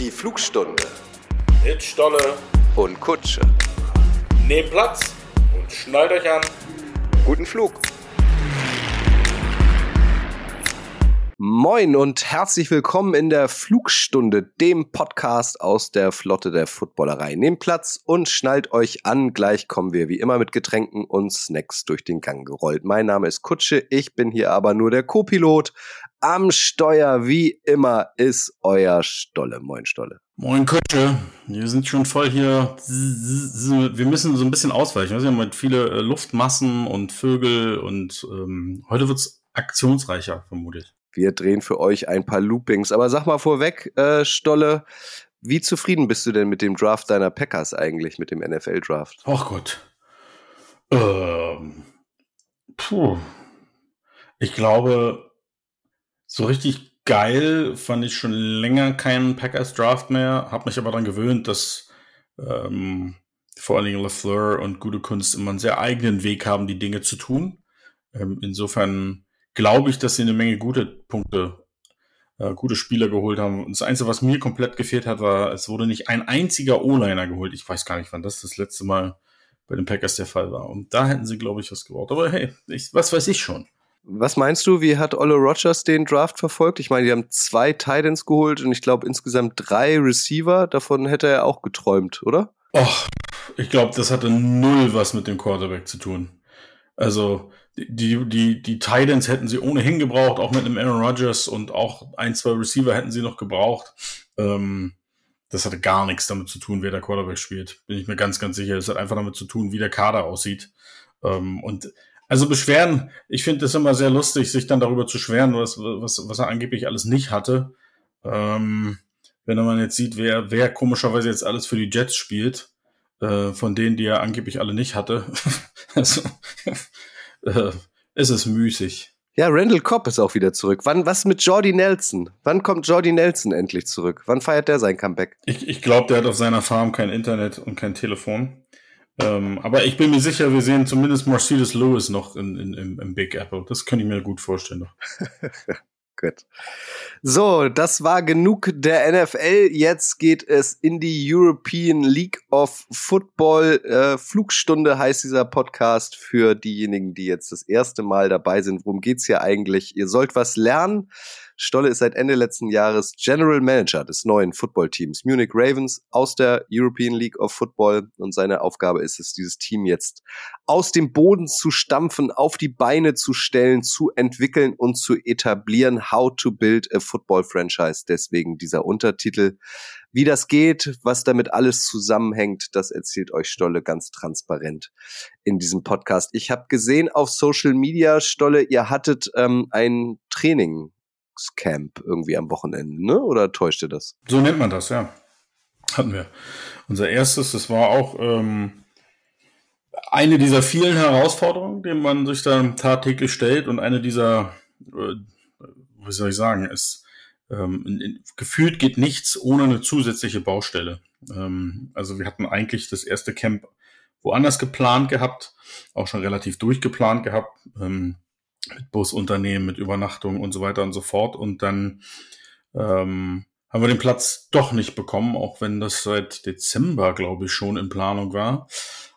Die Flugstunde Mit Stolle. und Kutsche. Nehmt Platz und schnallt euch an. Guten Flug. Moin und herzlich willkommen in der Flugstunde, dem Podcast aus der Flotte der Footballerei. Nehmt Platz und schnallt euch an. Gleich kommen wir wie immer mit Getränken und Snacks durch den Gang gerollt. Mein Name ist Kutsche, ich bin hier aber nur der Co-Pilot. Am Steuer, wie immer, ist euer Stolle. Moin, Stolle. Moin Kutsche, wir sind schon voll hier. Wir müssen so ein bisschen ausweichen. Wir haben halt viele äh, Luftmassen und Vögel und ähm, heute wird's aktionsreicher, vermute ich. Wir drehen für euch ein paar Loopings. Aber sag mal vorweg, äh, Stolle, wie zufrieden bist du denn mit dem Draft deiner Packers eigentlich, mit dem NFL-Draft? Ach Gott. Ähm, puh. Ich glaube, so richtig geil fand ich schon länger keinen Packers Draft mehr. Hab mich aber daran gewöhnt, dass ähm, vor allen Dingen LaFleur und gute Kunst immer einen sehr eigenen Weg haben, die Dinge zu tun. Ähm, insofern glaube ich, dass sie eine Menge gute Punkte, äh, gute Spieler geholt haben. Und das Einzige, was mir komplett gefehlt hat, war, es wurde nicht ein einziger O-Liner geholt. Ich weiß gar nicht, wann das das letzte Mal bei den Packers der Fall war. Und da hätten sie, glaube ich, was gebraucht. Aber hey, ich, was weiß ich schon. Was meinst du, wie hat Olle Rogers den Draft verfolgt? Ich meine, die haben zwei Titans geholt und ich glaube insgesamt drei Receiver. Davon hätte er auch geträumt, oder? Och, ich glaube, das hatte null was mit dem Quarterback zu tun. Also, die, die, die Titans hätten sie ohnehin gebraucht, auch mit einem Aaron Rodgers und auch ein, zwei Receiver hätten sie noch gebraucht. Ähm, das hatte gar nichts damit zu tun, wer der Quarterback spielt. Bin ich mir ganz, ganz sicher. Das hat einfach damit zu tun, wie der Kader aussieht. Ähm, und also Beschweren, ich finde das immer sehr lustig, sich dann darüber zu schweren, was, was, was er angeblich alles nicht hatte. Ähm, wenn man jetzt sieht, wer, wer komischerweise jetzt alles für die Jets spielt, äh, von denen, die er angeblich alle nicht hatte. also, äh, es ist müßig. Ja, Randall Cobb ist auch wieder zurück. Wann, was mit Jordy Nelson? Wann kommt Jordy Nelson endlich zurück? Wann feiert der sein Comeback? Ich, ich glaube, der hat auf seiner Farm kein Internet und kein Telefon. Ähm, aber ich bin mir sicher, wir sehen zumindest Mercedes Lewis noch in, in, im, im Big Apple. Das könnte ich mir gut vorstellen. Gut. So, das war genug der NFL. Jetzt geht es in die European League of Football. Äh, Flugstunde heißt dieser Podcast für diejenigen, die jetzt das erste Mal dabei sind. Worum geht's hier eigentlich? Ihr sollt was lernen. Stolle ist seit Ende letzten Jahres General Manager des neuen Footballteams Munich Ravens aus der European League of Football und seine Aufgabe ist es, dieses Team jetzt aus dem Boden zu stampfen, auf die Beine zu stellen, zu entwickeln und zu etablieren. How to build a football franchise. Deswegen dieser Untertitel. Wie das geht, was damit alles zusammenhängt, das erzählt euch Stolle ganz transparent in diesem Podcast. Ich habe gesehen auf Social Media, Stolle, ihr hattet ähm, ein Training Camp irgendwie am Wochenende, ne? Oder täuschte das? So nennt man das, ja. Hatten wir. Unser erstes, das war auch ähm, eine dieser vielen Herausforderungen, denen man sich dann tagtäglich stellt und eine dieser, äh, wie soll ich sagen, es ähm, gefühlt geht nichts ohne eine zusätzliche Baustelle. Ähm, also wir hatten eigentlich das erste Camp woanders geplant gehabt, auch schon relativ durchgeplant gehabt. Ähm, mit Busunternehmen, mit Übernachtung und so weiter und so fort. Und dann ähm, haben wir den Platz doch nicht bekommen, auch wenn das seit Dezember, glaube ich, schon in Planung war.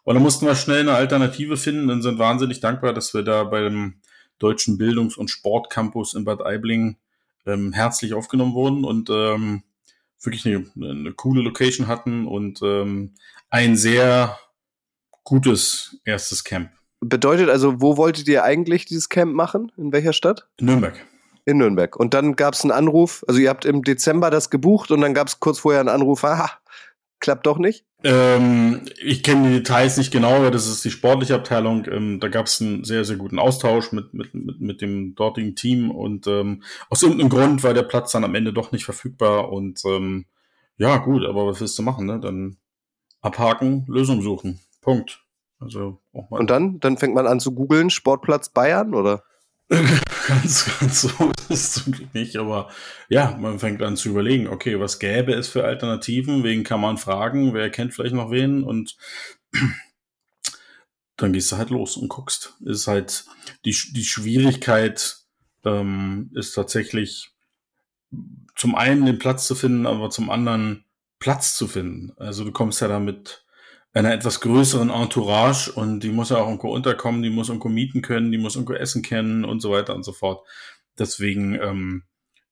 Und dann mussten wir schnell eine Alternative finden und sind wahnsinnig dankbar, dass wir da bei dem Deutschen Bildungs- und Sportcampus in Bad Aibling ähm, herzlich aufgenommen wurden und ähm, wirklich eine, eine coole Location hatten und ähm, ein sehr gutes erstes Camp. Bedeutet also, wo wolltet ihr eigentlich dieses Camp machen? In welcher Stadt? In Nürnberg. In Nürnberg. Und dann gab es einen Anruf, also ihr habt im Dezember das gebucht und dann gab es kurz vorher einen Anruf, aha, klappt doch nicht? Ähm, ich kenne die Details nicht genau, aber das ist die sportliche Abteilung. Ähm, da gab es einen sehr, sehr guten Austausch mit, mit, mit, mit dem dortigen Team und ähm, aus irgendeinem Grund war der Platz dann am Ende doch nicht verfügbar und ähm, ja, gut, aber was willst du machen, ne? Dann abhaken, Lösung suchen. Punkt. Also auch mal. Und dann, dann fängt man an zu googeln, Sportplatz Bayern oder? ganz, ganz so ist es zum Glück nicht, aber ja, man fängt an zu überlegen, okay, was gäbe es für Alternativen, wen kann man fragen, wer kennt vielleicht noch wen und dann gehst du halt los und guckst. Ist halt die, die Schwierigkeit ähm, ist tatsächlich zum einen den Platz zu finden, aber zum anderen Platz zu finden. Also du kommst ja da mit einer etwas größeren Entourage und die muss ja auch irgendwo unterkommen, die muss irgendwo mieten können, die muss irgendwo essen können und so weiter und so fort. Deswegen ähm,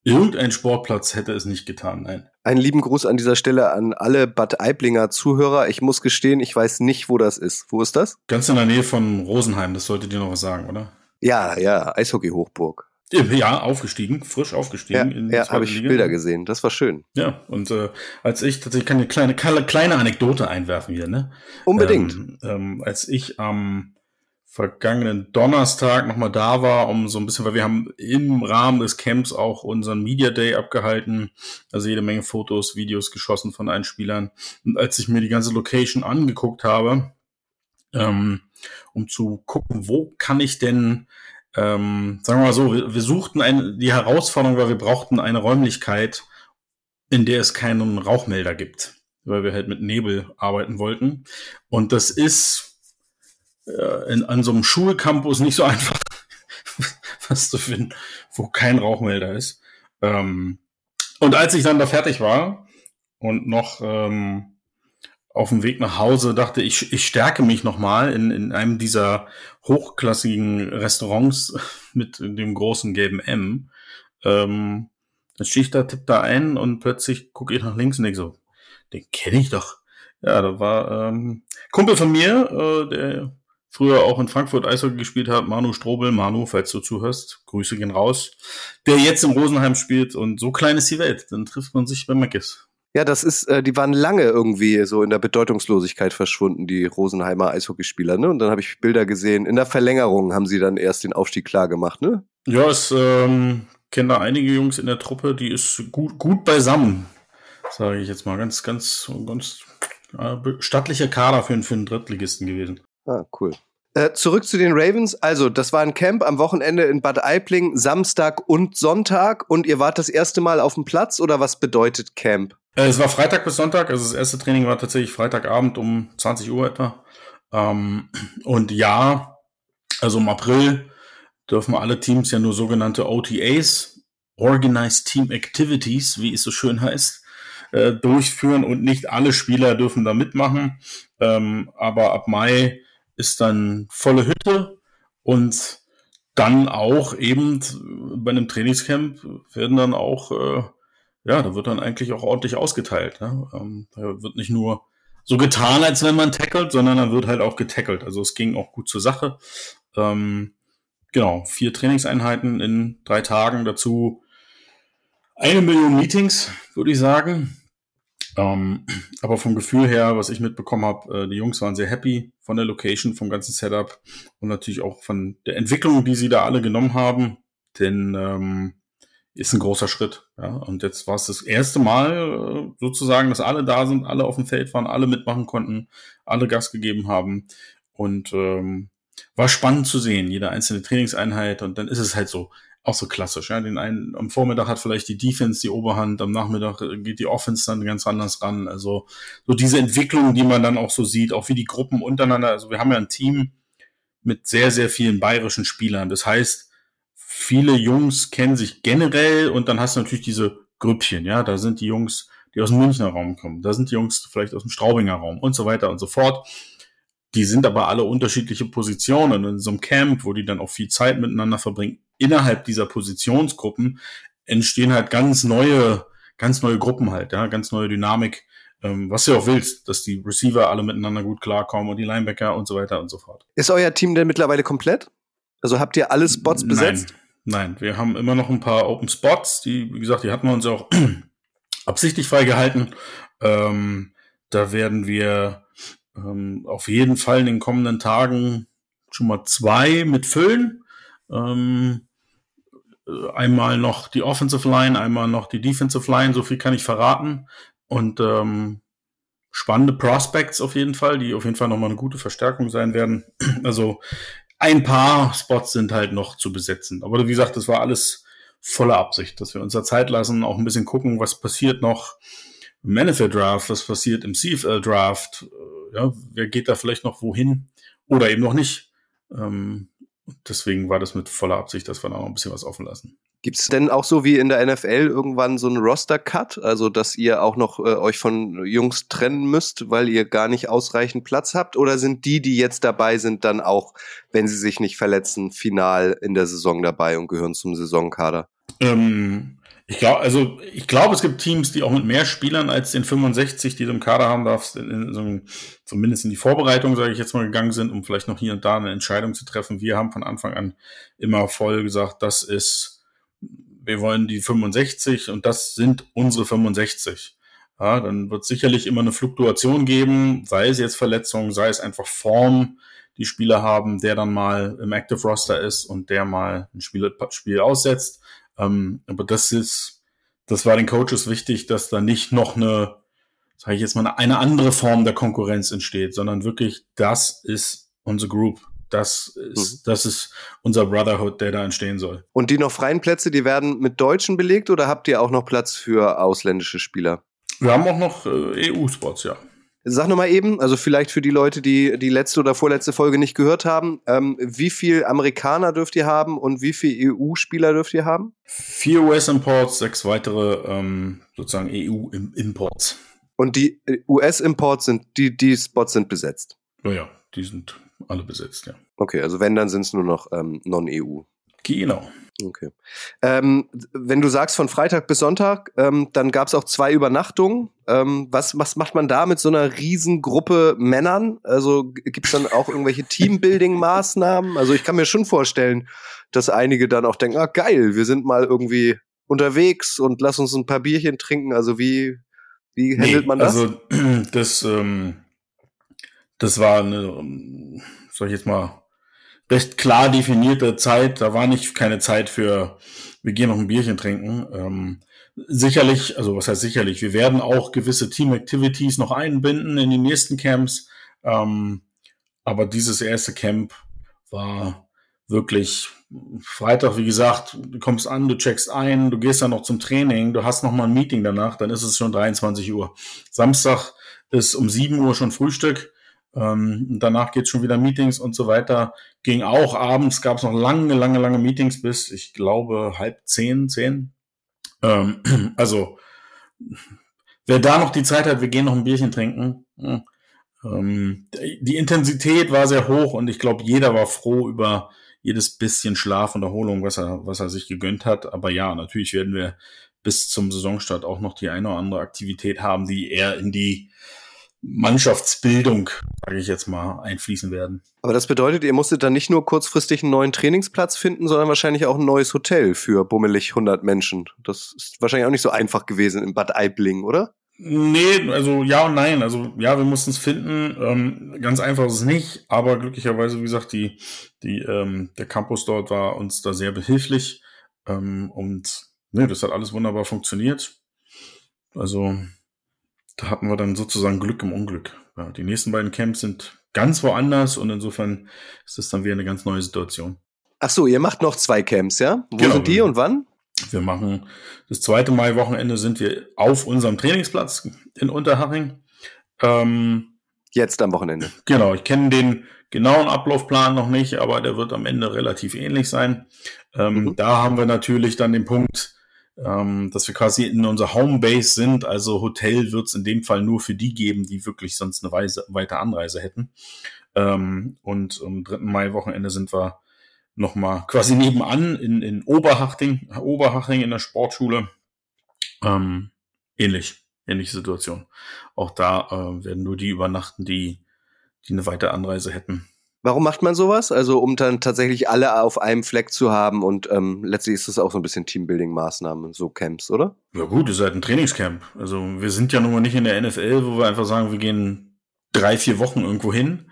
irgendein Sportplatz hätte es nicht getan, nein. Einen lieben Gruß an dieser Stelle an alle Bad Aiblinger Zuhörer. Ich muss gestehen, ich weiß nicht, wo das ist. Wo ist das? Ganz in der Nähe von Rosenheim, das sollte dir noch was sagen, oder? Ja, ja, Eishockey-Hochburg. Ja, aufgestiegen, frisch aufgestiegen. Ja, ja habe ich Liga. Bilder gesehen. Das war schön. Ja, und äh, als ich tatsächlich kann eine kleine, kleine Anekdote einwerfen hier, ne? Unbedingt. Ähm, ähm, als ich am vergangenen Donnerstag nochmal da war, um so ein bisschen, weil wir haben im Rahmen des Camps auch unseren Media Day abgehalten, also jede Menge Fotos, Videos geschossen von allen Spielern. Und als ich mir die ganze Location angeguckt habe, ähm, um zu gucken, wo kann ich denn, ähm, sagen wir mal so, wir, wir suchten eine, die Herausforderung, weil wir brauchten eine Räumlichkeit, in der es keinen Rauchmelder gibt, weil wir halt mit Nebel arbeiten wollten. Und das ist äh, in, an so einem Schulcampus nicht so einfach, was zu finden, wo kein Rauchmelder ist. Ähm, und als ich dann da fertig war und noch ähm, auf dem Weg nach Hause dachte, ich, ich stärke mich nochmal in, in einem dieser hochklassigen Restaurants mit dem großen gelben M. Ähm, dann stehe ich da, tipp da ein und plötzlich gucke ich nach links und denke so, den kenne ich doch. Ja, da war ähm, Kumpel von mir, äh, der früher auch in Frankfurt Eishockey gespielt hat, Manu Strobel, Manu, falls du zuhörst, Grüße gehen raus, der jetzt im Rosenheim spielt und so klein ist die Welt, dann trifft man sich bei Mackis. Ja, das ist, äh, die waren lange irgendwie so in der Bedeutungslosigkeit verschwunden, die Rosenheimer Eishockeyspieler, ne? Und dann habe ich Bilder gesehen. In der Verlängerung haben sie dann erst den Aufstieg klar gemacht, ne? Ja, es ähm, kennen da einige Jungs in der Truppe, die ist gut, gut beisammen, sage ich jetzt mal. Ganz, ganz, ganz äh, stattlicher Kader für, für einen Drittligisten gewesen. Ah, cool. Äh, zurück zu den Ravens. Also, das war ein Camp am Wochenende in Bad Aibling, Samstag und Sonntag. Und ihr wart das erste Mal auf dem Platz oder was bedeutet Camp? Äh, es war Freitag bis Sonntag. Also, das erste Training war tatsächlich Freitagabend um 20 Uhr etwa. Ähm, und ja, also im April dürfen alle Teams ja nur sogenannte OTAs, Organized Team Activities, wie es so schön heißt, äh, durchführen und nicht alle Spieler dürfen da mitmachen. Ähm, aber ab Mai ist dann volle Hütte und dann auch eben bei einem Trainingscamp werden dann auch, äh, ja, da wird dann eigentlich auch ordentlich ausgeteilt. Ne? Ähm, da wird nicht nur so getan, als wenn man tackelt, sondern dann wird halt auch getackelt. Also es ging auch gut zur Sache. Ähm, genau, vier Trainingseinheiten in drei Tagen, dazu eine Million Meetings, würde ich sagen. Ähm, aber vom Gefühl her, was ich mitbekommen habe, äh, die Jungs waren sehr happy von der Location, vom ganzen Setup und natürlich auch von der Entwicklung, die sie da alle genommen haben. Denn ähm, ist ein großer Schritt. Ja? Und jetzt war es das erste Mal äh, sozusagen, dass alle da sind, alle auf dem Feld waren, alle mitmachen konnten, alle Gas gegeben haben. Und ähm, war spannend zu sehen, jede einzelne Trainingseinheit. Und dann ist es halt so, auch so klassisch. Ja? Den einen, am Vormittag hat vielleicht die Defense die Oberhand, am Nachmittag äh, geht die Offense dann ganz anders ran. Also so diese Entwicklung, die man dann auch so sieht, auch wie die Gruppen untereinander. Also wir haben ja ein Team mit sehr, sehr vielen bayerischen Spielern. Das heißt, viele Jungs kennen sich generell und dann hast du natürlich diese Grüppchen, ja, da sind die Jungs, die aus dem Münchner Raum kommen, da sind die Jungs vielleicht aus dem Straubinger Raum und so weiter und so fort. Die sind aber alle unterschiedliche Positionen in so einem Camp, wo die dann auch viel Zeit miteinander verbringen, innerhalb dieser Positionsgruppen entstehen halt ganz neue, ganz neue Gruppen halt, ja, ganz neue Dynamik, ähm, was du auch willst, dass die Receiver alle miteinander gut klarkommen und die Linebacker und so weiter und so fort. Ist euer Team denn mittlerweile komplett? Also habt ihr alle Spots besetzt? Nein, nein, wir haben immer noch ein paar Open Spots, die, wie gesagt, die hatten wir uns auch absichtlich freigehalten. Ähm, da werden wir ähm, auf jeden Fall in den kommenden Tagen schon mal zwei mit füllen. Ähm, einmal noch die Offensive Line, einmal noch die Defensive Line, so viel kann ich verraten. Und ähm, spannende Prospects auf jeden Fall, die auf jeden Fall nochmal eine gute Verstärkung sein werden. Also ein paar Spots sind halt noch zu besetzen. Aber wie gesagt, das war alles voller Absicht, dass wir uns da Zeit lassen, auch ein bisschen gucken, was passiert noch im NFL Draft, was passiert im CFL Draft, äh, ja, wer geht da vielleicht noch wohin oder eben noch nicht. Ähm, deswegen war das mit voller Absicht, dass wir da noch ein bisschen was offen lassen. Gibt es denn auch so wie in der NFL irgendwann so einen Roster-Cut, also dass ihr auch noch äh, euch von Jungs trennen müsst, weil ihr gar nicht ausreichend Platz habt? Oder sind die, die jetzt dabei sind, dann auch, wenn sie sich nicht verletzen, final in der Saison dabei und gehören zum Saisonkader? Ähm, ich glaube, also ich glaube, es gibt Teams, die auch mit mehr Spielern als den 65, die du im Kader haben darfst, in, in so zumindest in die Vorbereitung, sage ich jetzt mal, gegangen sind, um vielleicht noch hier und da eine Entscheidung zu treffen. Wir haben von Anfang an immer voll gesagt, das ist wir wollen die 65 und das sind unsere 65. Ja, dann wird sicherlich immer eine Fluktuation geben, sei es jetzt Verletzungen, sei es einfach Form, die Spieler haben, der dann mal im Active Roster ist und der mal ein Spiel, Spiel aussetzt. Ähm, aber das ist, das war den Coaches wichtig, dass da nicht noch eine, sage ich jetzt mal, eine andere Form der Konkurrenz entsteht, sondern wirklich, das ist unsere Group. Das ist, mhm. das ist unser Brotherhood, der da entstehen soll. Und die noch freien Plätze, die werden mit Deutschen belegt oder habt ihr auch noch Platz für ausländische Spieler? Wir haben auch noch äh, EU-Spots, ja. Sag nochmal eben, also vielleicht für die Leute, die die letzte oder vorletzte Folge nicht gehört haben, ähm, wie viel Amerikaner dürft ihr haben und wie viel EU-Spieler dürft ihr haben? Vier US-Imports, sechs weitere ähm, sozusagen EU-Imports. Und die äh, US-Imports sind, die, die Spots sind besetzt? Ja, ja, die sind alle besetzt, ja. Okay, also wenn, dann sind es nur noch ähm, Non-EU. Genau. Okay. Ähm, wenn du sagst von Freitag bis Sonntag, ähm, dann gab es auch zwei Übernachtungen. Ähm, was, was macht man da mit so einer Riesengruppe Männern? Also gibt es dann auch irgendwelche Teambuilding-Maßnahmen? Also ich kann mir schon vorstellen, dass einige dann auch denken, ah geil, wir sind mal irgendwie unterwegs und lass uns ein paar Bierchen trinken. Also wie, wie handelt nee, man das? Also das, ähm, das war eine, sag ich jetzt mal, recht klar definierte Zeit. Da war nicht keine Zeit für, wir gehen noch ein Bierchen trinken. Ähm, sicherlich, also was heißt sicherlich, wir werden auch gewisse Team-Activities noch einbinden in die nächsten Camps. Ähm, aber dieses erste Camp war wirklich Freitag, wie gesagt, du kommst an, du checkst ein, du gehst dann noch zum Training, du hast noch mal ein Meeting danach, dann ist es schon 23 Uhr. Samstag ist um 7 Uhr schon Frühstück. Ähm, danach geht's schon wieder Meetings und so weiter. Ging auch abends, gab es noch lange, lange, lange Meetings bis, ich glaube, halb zehn, zehn. Ähm, also, wer da noch die Zeit hat, wir gehen noch ein Bierchen trinken. Ähm, die Intensität war sehr hoch und ich glaube, jeder war froh über jedes bisschen Schlaf und Erholung, was er, was er sich gegönnt hat. Aber ja, natürlich werden wir bis zum Saisonstart auch noch die eine oder andere Aktivität haben, die eher in die Mannschaftsbildung, sage ich jetzt mal, einfließen werden. Aber das bedeutet, ihr musstet dann nicht nur kurzfristig einen neuen Trainingsplatz finden, sondern wahrscheinlich auch ein neues Hotel für bummelig 100 Menschen. Das ist wahrscheinlich auch nicht so einfach gewesen in Bad Aibling, oder? Nee, also ja und nein. Also ja, wir mussten es finden. Ähm, ganz einfach ist es nicht, aber glücklicherweise, wie gesagt, die, die, ähm, der Campus dort war uns da sehr behilflich. Ähm, und nee, das hat alles wunderbar funktioniert. Also da hatten wir dann sozusagen Glück im Unglück. Ja, die nächsten beiden Camps sind ganz woanders und insofern ist das dann wieder eine ganz neue Situation. Ach so, ihr macht noch zwei Camps, ja? Wo genau, sind die und wann? Wir machen das zweite Mai-Wochenende sind wir auf unserem Trainingsplatz in Unterhaching. Ähm, Jetzt am Wochenende. Genau, ich kenne den genauen Ablaufplan noch nicht, aber der wird am Ende relativ ähnlich sein. Ähm, mhm. Da haben wir natürlich dann den Punkt, ähm, dass wir quasi in unserer Homebase sind. Also Hotel wird es in dem Fall nur für die geben, die wirklich sonst eine Weise, weite Anreise hätten. Ähm, und am 3. Mai-Wochenende sind wir nochmal quasi nebenan in, in Oberhachting, Oberhaching in der Sportschule. Ähm, ähnlich, ähnliche Situation. Auch da äh, werden nur die übernachten, die, die eine weite Anreise hätten. Warum macht man sowas? Also um dann tatsächlich alle auf einem Fleck zu haben und ähm, letztlich ist das auch so ein bisschen Teambuilding-Maßnahmen, so Camps, oder? Ja gut, ihr seid ein Trainingscamp. Also wir sind ja nun mal nicht in der NFL, wo wir einfach sagen, wir gehen drei, vier Wochen irgendwo hin.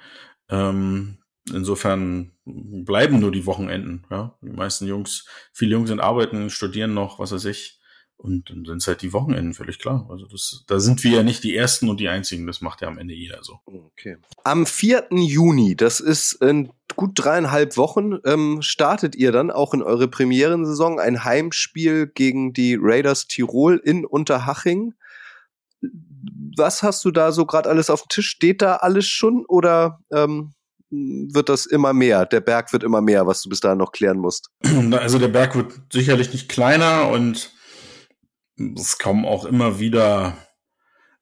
Ähm, insofern bleiben nur die Wochenenden. Ja, die meisten Jungs, viele Jungs sind arbeiten, studieren noch, was weiß ich. Und dann sind es halt die Wochenenden, völlig klar. Also das, da sind wir ja nicht die Ersten und die Einzigen. Das macht ja am Ende jeder so. Okay. Am 4. Juni, das ist in gut dreieinhalb Wochen, ähm, startet ihr dann auch in eure Premierensaison ein Heimspiel gegen die Raiders Tirol in Unterhaching. Was hast du da so gerade alles auf dem Tisch? Steht da alles schon oder ähm, wird das immer mehr? Der Berg wird immer mehr, was du bis dahin noch klären musst. Also der Berg wird sicherlich nicht kleiner und es kommen auch immer wieder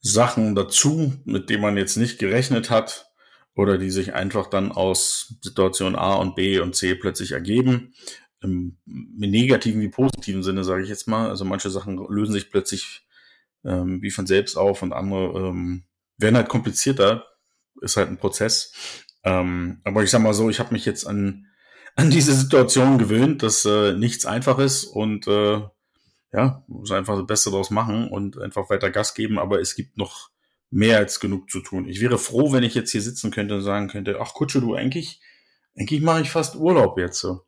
Sachen dazu, mit denen man jetzt nicht gerechnet hat oder die sich einfach dann aus Situation A und B und C plötzlich ergeben. Im, negativen wie positiven Sinne, sage ich jetzt mal. Also manche Sachen lösen sich plötzlich ähm, wie von selbst auf und andere ähm, werden halt komplizierter. Ist halt ein Prozess. Ähm, aber ich sag mal so, ich habe mich jetzt an, an diese Situation gewöhnt, dass äh, nichts einfach ist und äh, ja, muss einfach das Beste daraus machen und einfach weiter Gas geben, aber es gibt noch mehr als genug zu tun. Ich wäre froh, wenn ich jetzt hier sitzen könnte und sagen könnte, ach Kutsche, du, eigentlich, eigentlich mache ich fast Urlaub jetzt so.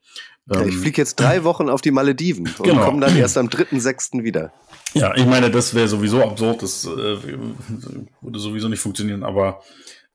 Ja, ich ähm, fliege jetzt drei Wochen auf die Malediven und genau. komme dann erst am 3.6. wieder. Ja, ich meine, das wäre sowieso absurd, das äh, würde sowieso nicht funktionieren, aber,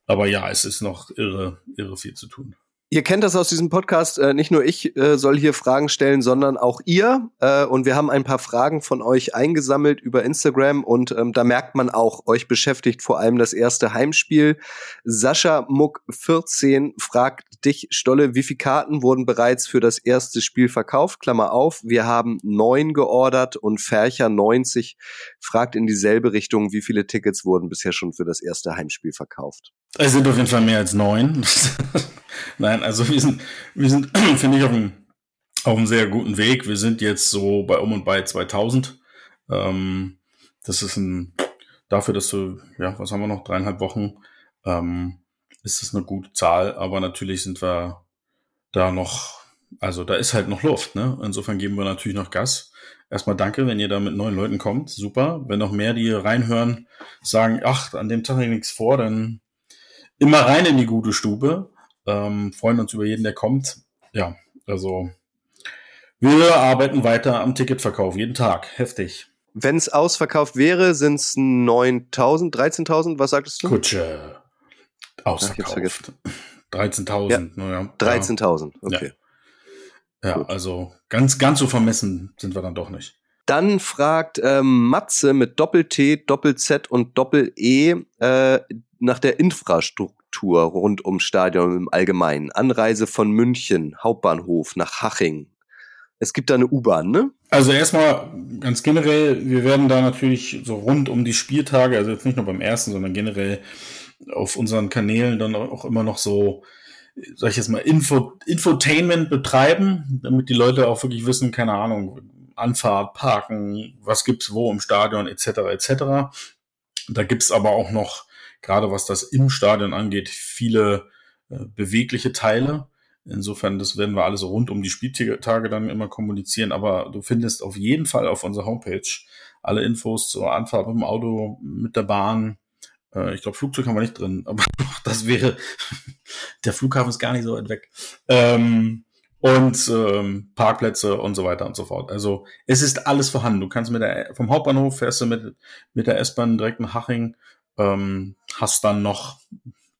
aber ja, es ist noch irre, irre viel zu tun. Ihr kennt das aus diesem Podcast. Äh, nicht nur ich äh, soll hier Fragen stellen, sondern auch ihr. Äh, und wir haben ein paar Fragen von euch eingesammelt über Instagram. Und ähm, da merkt man auch, euch beschäftigt vor allem das erste Heimspiel. Sascha Muck 14 fragt dich, Stolle, wie viele Karten wurden bereits für das erste Spiel verkauft? Klammer auf, wir haben neun geordert und Fercher 90 fragt in dieselbe Richtung, wie viele Tickets wurden bisher schon für das erste Heimspiel verkauft? Es sind auf jeden Fall mehr als neun. Nein, also wir sind, wir sind, finde ich, auf einem, auf einem sehr guten Weg. Wir sind jetzt so bei um und bei 2000. Ähm, das ist ein, dafür, dass du, ja, was haben wir noch, dreieinhalb Wochen, ähm, ist das eine gute Zahl, aber natürlich sind wir da noch, also da ist halt noch Luft, ne? Insofern geben wir natürlich noch Gas. Erstmal danke, wenn ihr da mit neuen Leuten kommt. Super. Wenn noch mehr, die reinhören, sagen, ach, an dem Tag nichts vor, dann immer rein in die gute Stube. Ähm, freuen uns über jeden, der kommt. Ja, also wir arbeiten weiter am Ticketverkauf, jeden Tag. Heftig. Wenn es ausverkauft wäre, sind es 9.000, 13.000, was sagtest du? Kutsche. Ausverkauft. 13.000, ja. naja. 13.000, okay. Ja, ja also ganz, ganz so vermessen sind wir dann doch nicht. Dann fragt ähm, Matze mit Doppel-T, Doppel-Z und Doppel-E äh, nach der Infrastruktur rund ums Stadion im Allgemeinen. Anreise von München, Hauptbahnhof nach Haching. Es gibt da eine U-Bahn, ne? Also erstmal ganz generell, wir werden da natürlich so rund um die Spieltage, also jetzt nicht nur beim ersten, sondern generell auf unseren Kanälen dann auch immer noch so, sag ich jetzt mal, Info, Infotainment betreiben, damit die Leute auch wirklich wissen, keine Ahnung, Anfahrt, Parken, was gibt's wo im Stadion, etc. etc. Da gibt's aber auch noch gerade was das im Stadion angeht, viele äh, bewegliche Teile. Insofern, das werden wir alles rund um die Spieltage dann immer kommunizieren. Aber du findest auf jeden Fall auf unserer Homepage alle Infos zur Anfahrt mit dem Auto, mit der Bahn. Äh, ich glaube, Flugzeug haben wir nicht drin, aber das wäre, der Flughafen ist gar nicht so weit weg. Ähm, und ähm, Parkplätze und so weiter und so fort. Also es ist alles vorhanden. Du kannst mit der vom Hauptbahnhof fährst du mit mit der S-Bahn direkt nach Haching ähm, hast dann noch,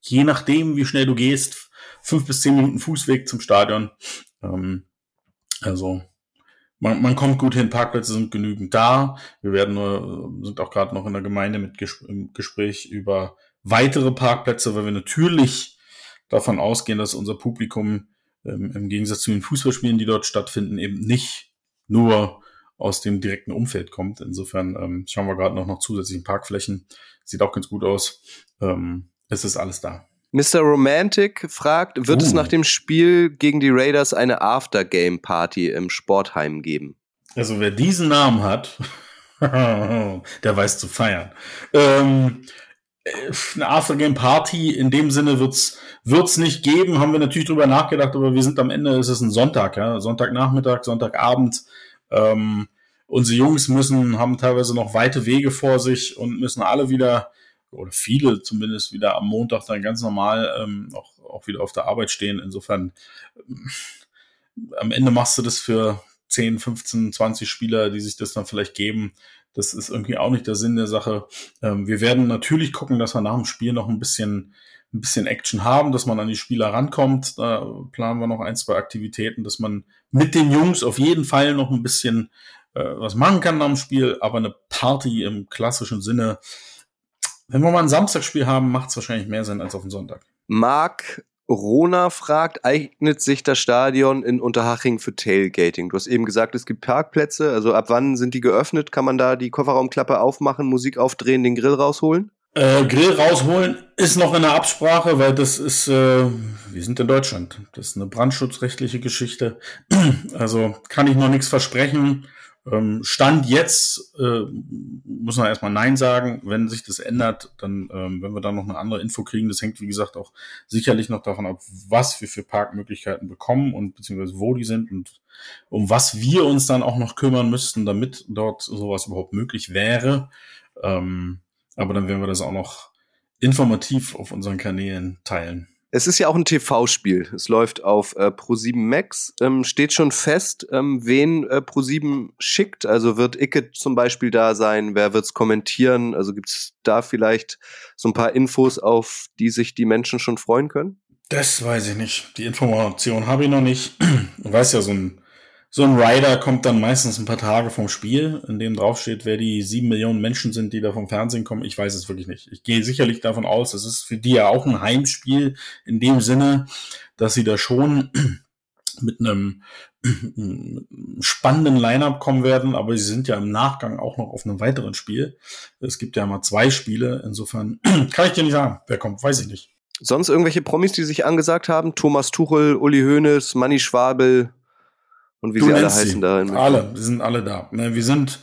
je nachdem, wie schnell du gehst, fünf bis zehn Minuten Fußweg zum Stadion. Ähm, also man, man kommt gut hin, Parkplätze sind genügend da. Wir werden nur, sind auch gerade noch in der Gemeinde mit Ges im Gespräch über weitere Parkplätze, weil wir natürlich davon ausgehen, dass unser Publikum ähm, im Gegensatz zu den Fußballspielen, die dort stattfinden, eben nicht nur aus dem direkten Umfeld kommt. Insofern ähm, schauen wir gerade noch nach zusätzlichen Parkflächen. Sieht auch ganz gut aus. Ähm, es ist alles da. Mr. Romantic fragt, wird uh. es nach dem Spiel gegen die Raiders eine Aftergame-Party im Sportheim geben? Also wer diesen Namen hat, der weiß zu feiern. Ähm, eine Aftergame-Party in dem Sinne wird's wird's nicht geben, haben wir natürlich drüber nachgedacht, aber wir sind am Ende, es ist ein Sonntag, ja, Sonntagnachmittag, Sonntagabend. Ähm, unsere Jungs müssen, haben teilweise noch weite Wege vor sich und müssen alle wieder, oder viele zumindest wieder am Montag dann ganz normal ähm, auch, auch wieder auf der Arbeit stehen. Insofern, ähm, am Ende machst du das für 10, 15, 20 Spieler, die sich das dann vielleicht geben. Das ist irgendwie auch nicht der Sinn der Sache. Ähm, wir werden natürlich gucken, dass wir nach dem Spiel noch ein bisschen ein bisschen Action haben, dass man an die Spieler rankommt. Da planen wir noch ein, zwei Aktivitäten, dass man mit den Jungs auf jeden Fall noch ein bisschen äh, was machen kann am Spiel, aber eine Party im klassischen Sinne. Wenn wir mal ein Samstagspiel haben, macht es wahrscheinlich mehr Sinn als auf den Sonntag. Marc Rona fragt, eignet sich das Stadion in Unterhaching für Tailgating? Du hast eben gesagt, es gibt Parkplätze. Also ab wann sind die geöffnet? Kann man da die Kofferraumklappe aufmachen, Musik aufdrehen, den Grill rausholen? Äh, Grill rausholen ist noch in der Absprache, weil das ist, äh, wir sind in Deutschland. Das ist eine brandschutzrechtliche Geschichte. Also kann ich noch nichts versprechen. Ähm, Stand jetzt äh, muss man erstmal Nein sagen. Wenn sich das ändert, dann, ähm, wenn wir da noch eine andere Info kriegen, das hängt wie gesagt auch sicherlich noch davon ab, was wir für Parkmöglichkeiten bekommen und beziehungsweise wo die sind und um was wir uns dann auch noch kümmern müssten, damit dort sowas überhaupt möglich wäre. Ähm, aber dann werden wir das auch noch informativ auf unseren Kanälen teilen. Es ist ja auch ein TV-Spiel. Es läuft auf äh, Pro7 Max. Ähm, steht schon fest, ähm, wen äh, Pro7 schickt. Also wird Icke zum Beispiel da sein? Wer wird's kommentieren? Also gibt's da vielleicht so ein paar Infos, auf die sich die Menschen schon freuen können? Das weiß ich nicht. Die Information habe ich noch nicht. Du weißt ja, so ein so ein Rider kommt dann meistens ein paar Tage vom Spiel, in dem draufsteht, wer die sieben Millionen Menschen sind, die da vom Fernsehen kommen. Ich weiß es wirklich nicht. Ich gehe sicherlich davon aus, es ist für die ja auch ein Heimspiel in dem Sinne, dass sie da schon mit einem spannenden Line-up kommen werden, aber sie sind ja im Nachgang auch noch auf einem weiteren Spiel. Es gibt ja mal zwei Spiele, insofern kann ich dir nicht sagen, wer kommt, weiß ich nicht. Sonst irgendwelche Promis, die sich angesagt haben? Thomas Tuchel, Uli Hoeneß, Manni Schwabel, und wie du sie alle heißen sie. da. Alle, die sind alle da. Ne, wir sind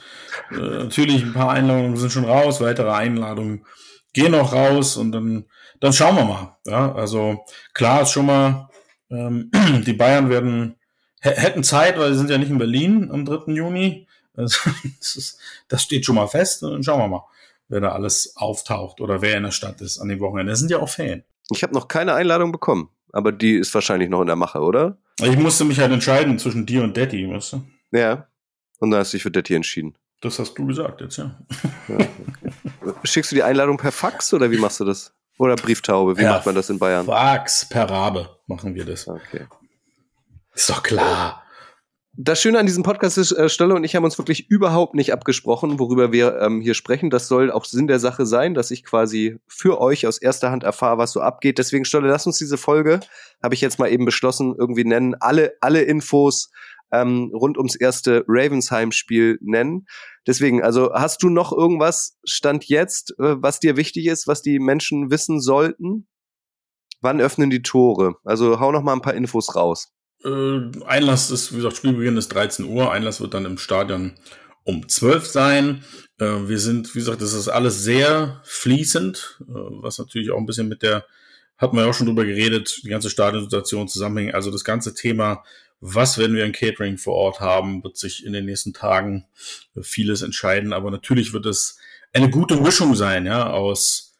äh, natürlich ein paar Einladungen sind schon raus, weitere Einladungen gehen noch raus und dann, dann schauen wir mal. Ja, also klar ist schon mal, ähm, die Bayern werden hätten Zeit, weil sie sind ja nicht in Berlin am 3. Juni. Also, das, ist, das steht schon mal fest und dann schauen wir mal, wer da alles auftaucht oder wer in der Stadt ist an dem Wochenende. Das sind ja auch Fan. Ich habe noch keine Einladung bekommen, aber die ist wahrscheinlich noch in der Mache, oder? Ich musste mich halt entscheiden zwischen dir und Daddy, weißt du? Ja. Und dann hast du dich für Daddy entschieden. Das hast du gesagt jetzt, ja. ja okay. Schickst du die Einladung per Fax oder wie machst du das? Oder Brieftaube? Wie per macht man das in Bayern? Fax, per Rabe machen wir das. Okay. Ist doch klar das Schöne an diesem Podcast ist, äh, Stolle und ich haben uns wirklich überhaupt nicht abgesprochen, worüber wir ähm, hier sprechen. Das soll auch Sinn der Sache sein, dass ich quasi für euch aus erster Hand erfahre, was so abgeht. Deswegen, Stolle, lass uns diese Folge, habe ich jetzt mal eben beschlossen, irgendwie nennen, alle, alle Infos ähm, rund ums erste Ravensheim-Spiel nennen. Deswegen, also hast du noch irgendwas, Stand jetzt, äh, was dir wichtig ist, was die Menschen wissen sollten? Wann öffnen die Tore? Also hau noch mal ein paar Infos raus. Äh, Einlass ist, wie gesagt, Spielbeginn ist 13 Uhr. Einlass wird dann im Stadion um 12 sein. Äh, wir sind, wie gesagt, das ist alles sehr fließend, äh, was natürlich auch ein bisschen mit der, hat man ja auch schon drüber geredet, die ganze Stadionsituation zusammenhängt. Also das ganze Thema, was werden wir in Catering vor Ort haben, wird sich in den nächsten Tagen vieles entscheiden. Aber natürlich wird es eine gute Mischung sein, ja, aus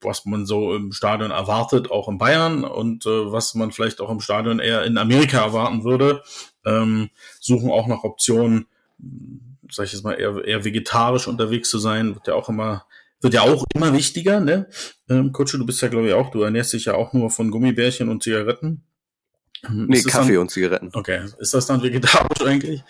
was man so im Stadion erwartet, auch in Bayern und äh, was man vielleicht auch im Stadion eher in Amerika erwarten würde. Ähm, suchen auch nach Optionen, sag ich jetzt mal, eher, eher vegetarisch unterwegs zu sein, wird ja auch immer, wird ja auch immer wichtiger, ne? Ähm, Kutsche, du bist ja, glaube ich, auch, du ernährst dich ja auch nur von Gummibärchen und Zigaretten. Nee, Kaffee dann, und Zigaretten. Okay, ist das dann vegetarisch eigentlich?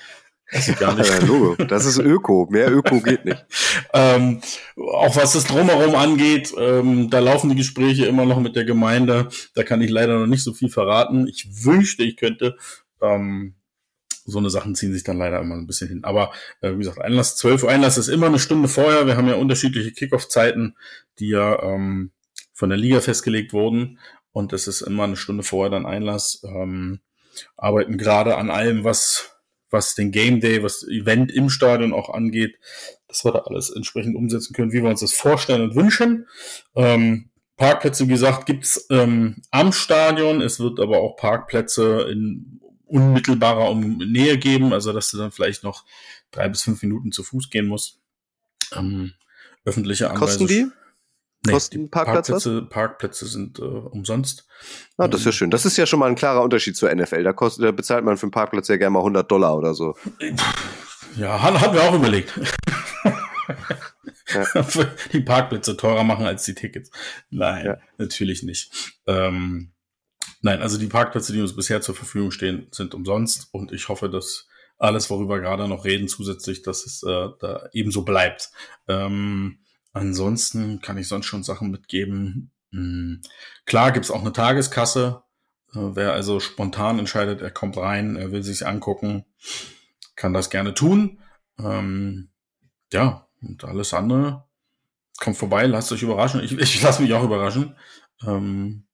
Das ist gar nicht. Ja, Logo. Das ist Öko. Mehr Öko geht nicht. ähm, auch was das Drumherum angeht, ähm, da laufen die Gespräche immer noch mit der Gemeinde. Da kann ich leider noch nicht so viel verraten. Ich wünschte, ich könnte. Ähm, so eine Sachen ziehen sich dann leider immer ein bisschen hin. Aber äh, wie gesagt, Einlass 12 Uhr Einlass ist immer eine Stunde vorher. Wir haben ja unterschiedliche Kickoff-Zeiten, die ja ähm, von der Liga festgelegt wurden. Und es ist immer eine Stunde vorher dann Einlass. Ähm, arbeiten gerade an allem, was was den Game Day, was das Event im Stadion auch angeht, dass wir da alles entsprechend umsetzen können, wie wir uns das vorstellen und wünschen. Ähm, Parkplätze, wie gesagt, gibt's ähm, am Stadion. Es wird aber auch Parkplätze in unmittelbarer um Nähe geben, also dass du dann vielleicht noch drei bis fünf Minuten zu Fuß gehen musst. Ähm, öffentliche Anweisung. Kosten die? Nee, Kosten Parkplätze, Parkplätze, Parkplätze sind äh, umsonst. Ah, das ist ja schön. Das ist ja schon mal ein klarer Unterschied zur NFL. Da, kostet, da bezahlt man für einen Parkplatz ja gerne mal 100 Dollar oder so. Ja, haben wir auch überlegt. Ja. die Parkplätze teurer machen als die Tickets. Nein, ja. natürlich nicht. Ähm, nein, also die Parkplätze, die uns bisher zur Verfügung stehen, sind umsonst und ich hoffe, dass alles, worüber wir gerade noch reden, zusätzlich, dass es äh, da ebenso bleibt. Ähm, Ansonsten kann ich sonst schon Sachen mitgeben. Hm, klar gibt's auch eine Tageskasse. Äh, wer also spontan entscheidet, er kommt rein, er will sich angucken, kann das gerne tun. Ähm, ja, und alles andere kommt vorbei, lasst euch überraschen. Ich, ich lasse mich auch überraschen. Ähm,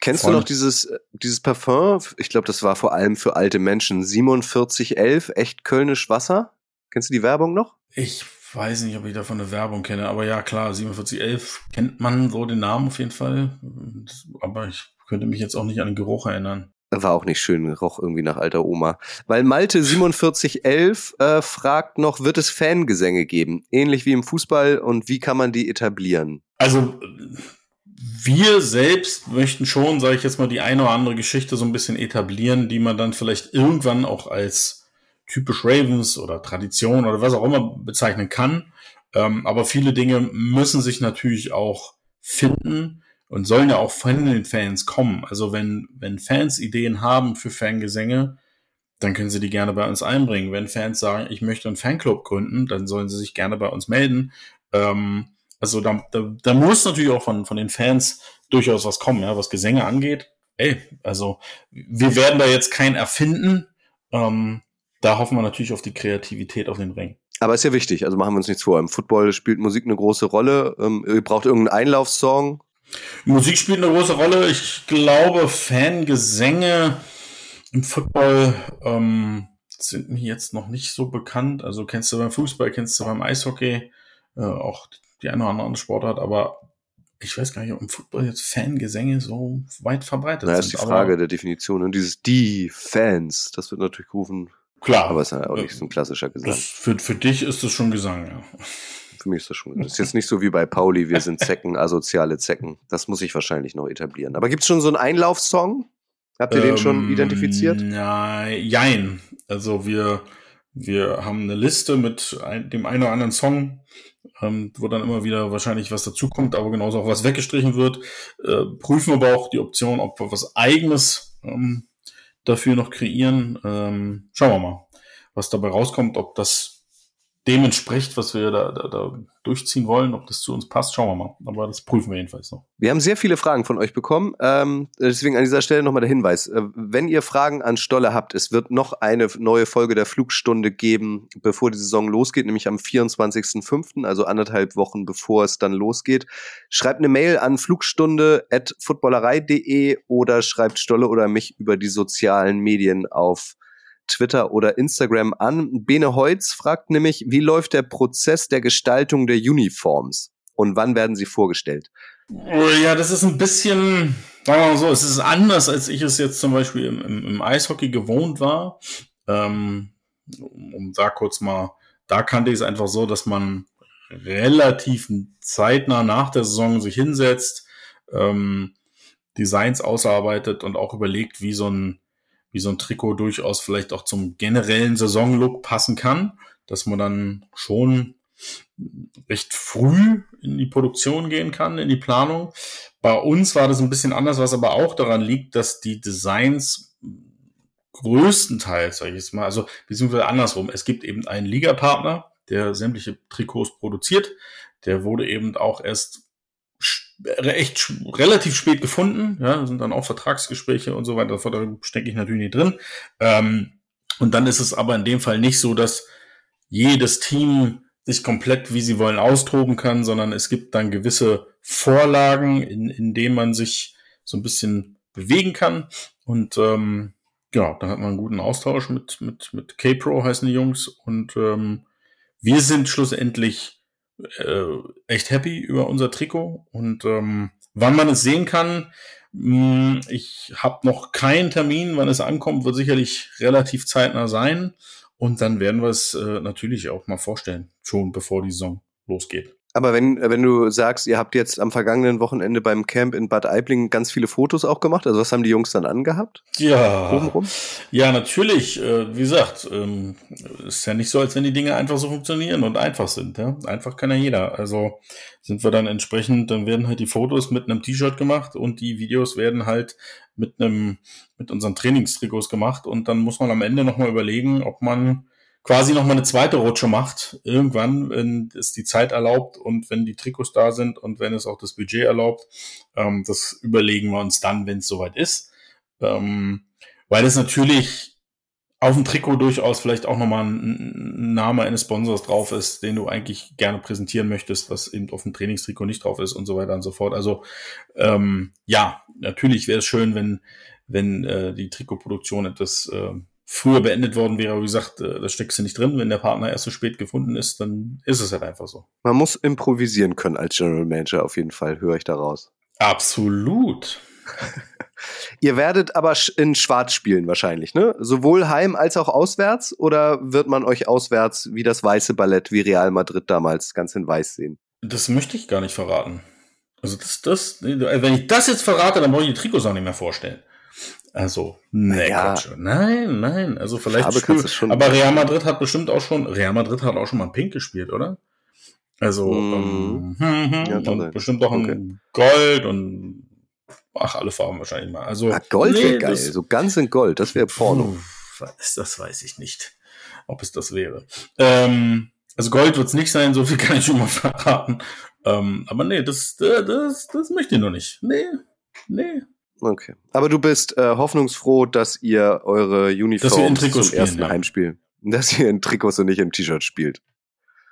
Kennst du noch dieses, dieses Parfum? Ich glaube, das war vor allem für alte Menschen. 4711, echt kölnisch Wasser. Kennst du die Werbung noch? Ich weiß nicht, ob ich davon eine Werbung kenne, aber ja, klar, 4711 kennt man so den Namen auf jeden Fall. Aber ich könnte mich jetzt auch nicht an den Geruch erinnern. War auch nicht schön, roch irgendwie nach alter Oma. Weil Malte 4711 äh, fragt noch, wird es Fangesänge geben? Ähnlich wie im Fußball und wie kann man die etablieren? Also wir selbst möchten schon, sage ich jetzt mal, die eine oder andere Geschichte so ein bisschen etablieren, die man dann vielleicht irgendwann auch als typisch Ravens oder Tradition oder was auch immer bezeichnen kann. Ähm, aber viele Dinge müssen sich natürlich auch finden und sollen ja auch von den Fans kommen. Also wenn, wenn Fans Ideen haben für Fangesänge, dann können sie die gerne bei uns einbringen. Wenn Fans sagen, ich möchte einen Fanclub gründen, dann sollen sie sich gerne bei uns melden. Ähm, also da, da, da muss natürlich auch von, von den Fans durchaus was kommen, ja, was Gesänge angeht. Ey, also wir werden da jetzt kein erfinden. Ähm, da hoffen wir natürlich auf die Kreativität auf den Ring. Aber ist ja wichtig, also machen wir uns nichts vor. Im Football spielt Musik eine große Rolle. Ähm, ihr braucht irgendeinen Einlaufsong. Musik spielt eine große Rolle. Ich glaube, Fangesänge im Football ähm, sind mir jetzt noch nicht so bekannt. Also kennst du beim Fußball, kennst du beim Eishockey, äh, auch die eine oder andere Sportart, aber ich weiß gar nicht, ob im Football jetzt Fangesänge so weit verbreitet Na, sind. Das ist die Frage der Definition. Und dieses die Fans, das wird natürlich gerufen. Klar. Aber es ist ja auch nicht so ein klassischer Gesang. Das, für, für dich ist das schon Gesang, ja. Für mich ist das schon. Das ist jetzt nicht so wie bei Pauli, wir sind Zecken, asoziale Zecken. Das muss ich wahrscheinlich noch etablieren. Aber gibt es schon so einen Einlaufsong? Habt ihr ähm, den schon ähm, identifiziert? Ja, jein. Also wir, wir haben eine Liste mit ein, dem einen oder anderen Song, ähm, wo dann immer wieder wahrscheinlich was dazukommt, aber genauso auch was weggestrichen wird. Äh, prüfen aber auch die Option, ob wir was eigenes ähm, dafür noch kreieren. Ähm, schauen wir mal, was dabei rauskommt, ob das dem entspricht, was wir da, da, da durchziehen wollen, ob das zu uns passt, schauen wir mal. Aber das prüfen wir jedenfalls noch. Wir haben sehr viele Fragen von euch bekommen. Ähm, deswegen an dieser Stelle nochmal der Hinweis. Äh, wenn ihr Fragen an Stolle habt, es wird noch eine neue Folge der Flugstunde geben, bevor die Saison losgeht, nämlich am 24.05., also anderthalb Wochen bevor es dann losgeht. Schreibt eine Mail an flugstunde.footballerei.de oder schreibt Stolle oder mich über die sozialen Medien auf Twitter oder Instagram an. Bene Heutz fragt nämlich, wie läuft der Prozess der Gestaltung der Uniforms und wann werden sie vorgestellt? Oh ja, das ist ein bisschen, sagen wir mal so, es ist anders, als ich es jetzt zum Beispiel im, im, im Eishockey gewohnt war. Ähm, um da kurz mal, da kannte ich es einfach so, dass man relativ zeitnah nach der Saison sich hinsetzt, ähm, Designs ausarbeitet und auch überlegt, wie so ein wie so ein Trikot durchaus vielleicht auch zum generellen Saisonlook passen kann, dass man dann schon recht früh in die Produktion gehen kann, in die Planung. Bei uns war das ein bisschen anders, was aber auch daran liegt, dass die Designs größtenteils, sage ich jetzt mal, also beziehungsweise andersrum, es gibt eben einen Ligapartner, der sämtliche Trikots produziert. Der wurde eben auch erst echt relativ spät gefunden. Ja, sind dann auch Vertragsgespräche und so weiter. Da stecke ich natürlich nicht drin. Ähm, und dann ist es aber in dem Fall nicht so, dass jedes Team sich komplett, wie sie wollen, austoben kann, sondern es gibt dann gewisse Vorlagen, in, in denen man sich so ein bisschen bewegen kann. Und ähm, ja, dann hat man einen guten Austausch mit, mit, mit K-Pro heißen die Jungs. Und ähm, wir sind schlussendlich äh, echt happy über unser Trikot. Und ähm, wann man es sehen kann, mh, hm, ich habe noch keinen Termin, wann es ankommt, wird sicherlich relativ zeitnah sein. Und dann werden wir es äh, natürlich auch mal vorstellen, schon bevor die Saison losgeht. Aber wenn, wenn du sagst, ihr habt jetzt am vergangenen Wochenende beim Camp in Bad Aibling ganz viele Fotos auch gemacht, also was haben die Jungs dann angehabt? Ja. Obenrum? Ja, natürlich. Äh, wie gesagt, ähm, ist ja nicht so, als wenn die Dinge einfach so funktionieren und einfach sind. Ja? Einfach kann ja jeder. Also sind wir dann entsprechend, dann werden halt die Fotos mit einem T-Shirt gemacht und die Videos werden halt mit einem, mit unseren Trainingstrikots gemacht und dann muss man am Ende nochmal überlegen, ob man quasi noch mal eine zweite Rutsche macht, irgendwann, wenn es die Zeit erlaubt und wenn die Trikots da sind und wenn es auch das Budget erlaubt. Ähm, das überlegen wir uns dann, wenn es soweit ist. Ähm, weil es natürlich auf dem Trikot durchaus vielleicht auch nochmal ein Name eines Sponsors drauf ist, den du eigentlich gerne präsentieren möchtest, was eben auf dem Trainingstrikot nicht drauf ist und so weiter und so fort. Also ähm, ja, natürlich wäre es schön, wenn, wenn äh, die Trikotproduktion etwas äh, früher beendet worden wäre. Wie gesagt, äh, da steckst du nicht drin. Wenn der Partner erst so spät gefunden ist, dann ist es halt einfach so. Man muss improvisieren können als General Manager auf jeden Fall, höre ich daraus. Absolut. Ihr werdet aber in Schwarz spielen wahrscheinlich, ne? Sowohl heim als auch auswärts oder wird man euch auswärts wie das weiße Ballett wie Real Madrid damals ganz in weiß sehen? Das möchte ich gar nicht verraten. Also das, das, wenn ich das jetzt verrate, dann brauche ich die Trikots auch nicht mehr vorstellen. Also, nee, ja. Quatsch. Nein, nein. Also vielleicht Farbe schon aber Real Madrid hat bestimmt auch schon, Real Madrid hat auch schon mal Pink gespielt, oder? Also, mm. ähm, hm, ja, und bestimmt auch okay. Gold und ach, alle Farben wahrscheinlich mal. Also, ah, Gold nee, wäre geil, so ganz in Gold, das wäre Porno. Was, das weiß ich nicht, ob es das wäre. Ähm, also Gold wird es nicht sein, so viel kann ich schon mal verraten. Ähm, aber nee, das, das, das möchte ich noch nicht. Nee, nee. Okay. Aber du bist äh, hoffnungsfroh, dass ihr eure Uniforms zum spielen, ersten ja. Heimspiel, dass ihr in Trikots und nicht im T-Shirt spielt.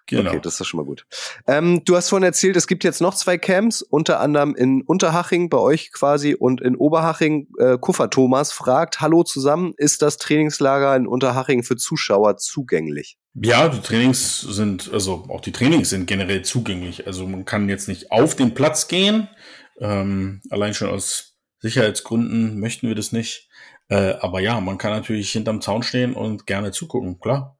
Genau. Okay, das ist schon mal gut. Ähm, du hast vorhin erzählt, es gibt jetzt noch zwei Camps, unter anderem in Unterhaching bei euch quasi und in Oberhaching. Äh, Kuffer Thomas fragt, hallo zusammen, ist das Trainingslager in Unterhaching für Zuschauer zugänglich? Ja, die Trainings sind, also auch die Trainings sind generell zugänglich. Also man kann jetzt nicht auf den Platz gehen, ähm, allein schon aus Sicherheitsgründen möchten wir das nicht. Äh, aber ja, man kann natürlich hinterm Zaun stehen und gerne zugucken, klar.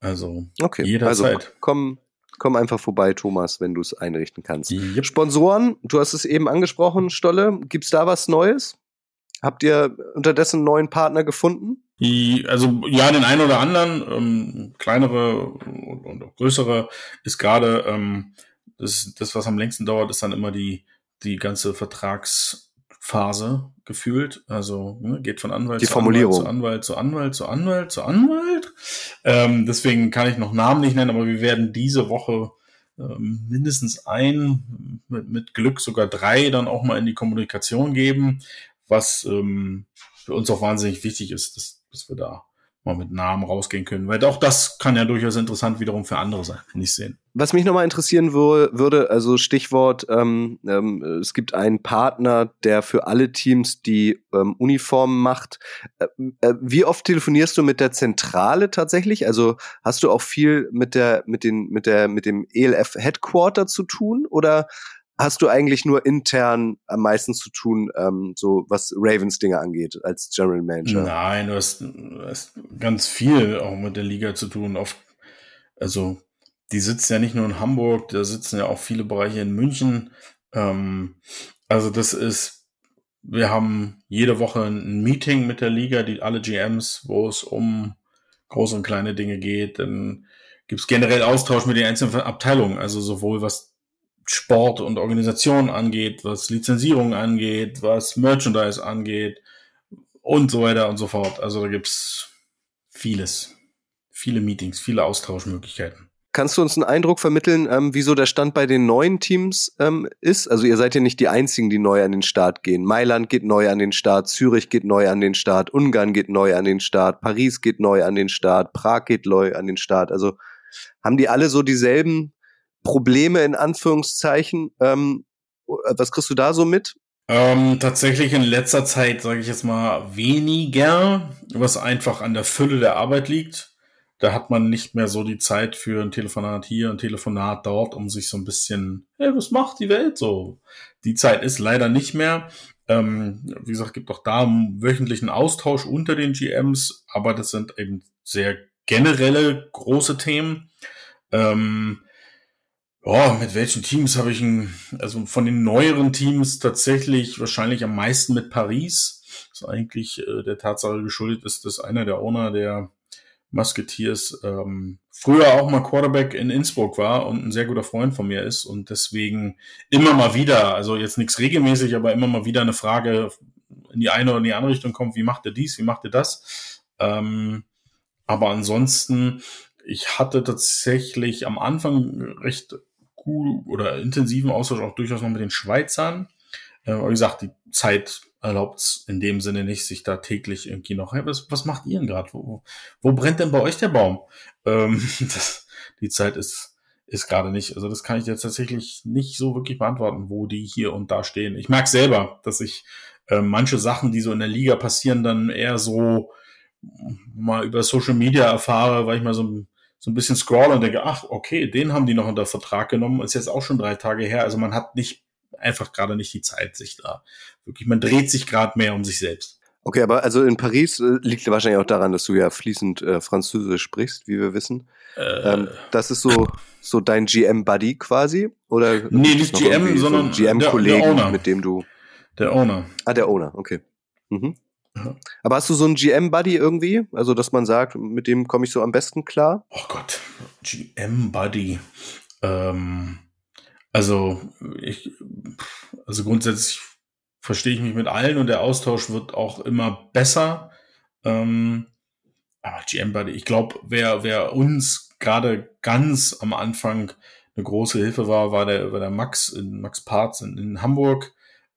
Also okay. jederzeit. Also, komm, komm einfach vorbei, Thomas, wenn du es einrichten kannst. Yep. Sponsoren, du hast es eben angesprochen, Stolle. Gibt's da was Neues? Habt ihr unterdessen einen neuen Partner gefunden? Also ja, den einen oder anderen, ähm, kleinere und, und auch größere, ist gerade ähm, das, das, was am längsten dauert, ist dann immer die, die ganze Vertrags- Phase gefühlt. Also ne, geht von Anwalt Die zu Formulierung. Anwalt zu Anwalt zu Anwalt zu Anwalt zu Anwalt. Ähm, deswegen kann ich noch Namen nicht nennen, aber wir werden diese Woche ähm, mindestens ein, mit, mit Glück sogar drei dann auch mal in die Kommunikation geben, was ähm, für uns auch wahnsinnig wichtig ist, dass, dass wir da mal mit Namen rausgehen können. Weil auch das kann ja durchaus interessant wiederum für andere sein, nicht sehen. Was mich nochmal interessieren würde, also Stichwort, ähm, ähm, es gibt einen Partner, der für alle Teams die ähm, Uniformen macht. Äh, äh, wie oft telefonierst du mit der Zentrale tatsächlich? Also hast du auch viel mit der, mit den, mit der, mit dem ELF Headquarter zu tun oder hast du eigentlich nur intern am meisten zu tun, ähm, so was Ravens Dinge angeht, als General Manager? Nein, du hast, hast ganz viel auch mit der Liga zu tun. Oft, also die sitzen ja nicht nur in Hamburg, da sitzen ja auch viele Bereiche in München. Ähm, also das ist, wir haben jede Woche ein Meeting mit der Liga, die alle GMs, wo es um große und kleine Dinge geht. Dann gibt es generell Austausch mit den einzelnen Abteilungen, also sowohl was Sport und Organisation angeht, was Lizenzierung angeht, was Merchandise angeht und so weiter und so fort. Also da gibt's vieles, viele Meetings, viele Austauschmöglichkeiten. Kannst du uns einen Eindruck vermitteln, ähm, wieso der Stand bei den neuen Teams ähm, ist? Also ihr seid ja nicht die einzigen, die neu an den Start gehen. Mailand geht neu an den Start, Zürich geht neu an den Start, Ungarn geht neu an den Start, Paris geht neu an den Start, Prag geht neu an den Start. Also haben die alle so dieselben Probleme in Anführungszeichen. Ähm, was kriegst du da so mit? Ähm, tatsächlich in letzter Zeit, sage ich jetzt mal, weniger, was einfach an der Fülle der Arbeit liegt. Da hat man nicht mehr so die Zeit für ein Telefonat hier, ein Telefonat dort, um sich so ein bisschen, hey, was macht die Welt so? Die Zeit ist leider nicht mehr. Ähm, wie gesagt, gibt auch da wöchentlichen Austausch unter den GMs, aber das sind eben sehr generelle große Themen. Ähm, ja, mit welchen Teams habe ich ein, also von den neueren Teams tatsächlich wahrscheinlich am meisten mit Paris. Das ist eigentlich äh, der Tatsache geschuldet ist, dass einer der Owner der Musketeers ähm, früher auch mal Quarterback in Innsbruck war und ein sehr guter Freund von mir ist und deswegen immer mal wieder, also jetzt nichts regelmäßig, aber immer mal wieder eine Frage in die eine oder in die andere Richtung kommt, wie macht er dies, wie macht er das? Ähm, aber ansonsten, ich hatte tatsächlich am Anfang recht gut oder intensiven Austausch auch durchaus noch mit den Schweizern. Äh, wie gesagt, die Zeit erlaubt es in dem Sinne nicht, sich da täglich irgendwie noch, hey, was, was macht ihr denn gerade? Wo, wo brennt denn bei euch der Baum? Ähm, das, die Zeit ist, ist gerade nicht. Also das kann ich jetzt tatsächlich nicht so wirklich beantworten, wo die hier und da stehen. Ich mag selber, dass ich äh, manche Sachen, die so in der Liga passieren, dann eher so mal über Social Media erfahre, weil ich mal so, so ein bisschen scroll und denke, ach, okay, den haben die noch unter Vertrag genommen, ist jetzt auch schon drei Tage her. Also man hat nicht einfach gerade nicht die Zeit, sich da wirklich, man dreht sich gerade mehr um sich selbst. Okay, aber also in Paris äh, liegt wahrscheinlich auch daran, dass du ja fließend äh, Französisch sprichst, wie wir wissen. Äh, ähm, das ist so, so dein GM-Buddy quasi? Oder nee, nicht GM, sondern so GM-Kollegen, mit dem du. Der Owner. Ah, der Owner, okay. Mhm. Ja. Aber hast du so einen GM-Buddy irgendwie? Also, dass man sagt, mit dem komme ich so am besten klar? Oh Gott, GM-Buddy. Ähm, also, ich, also grundsätzlich verstehe ich mich mit allen und der Austausch wird auch immer besser. Ähm, aber GM Buddy, ich glaube, wer, wer uns gerade ganz am Anfang eine große Hilfe war, war der, war der Max in Max Parts in, in Hamburg.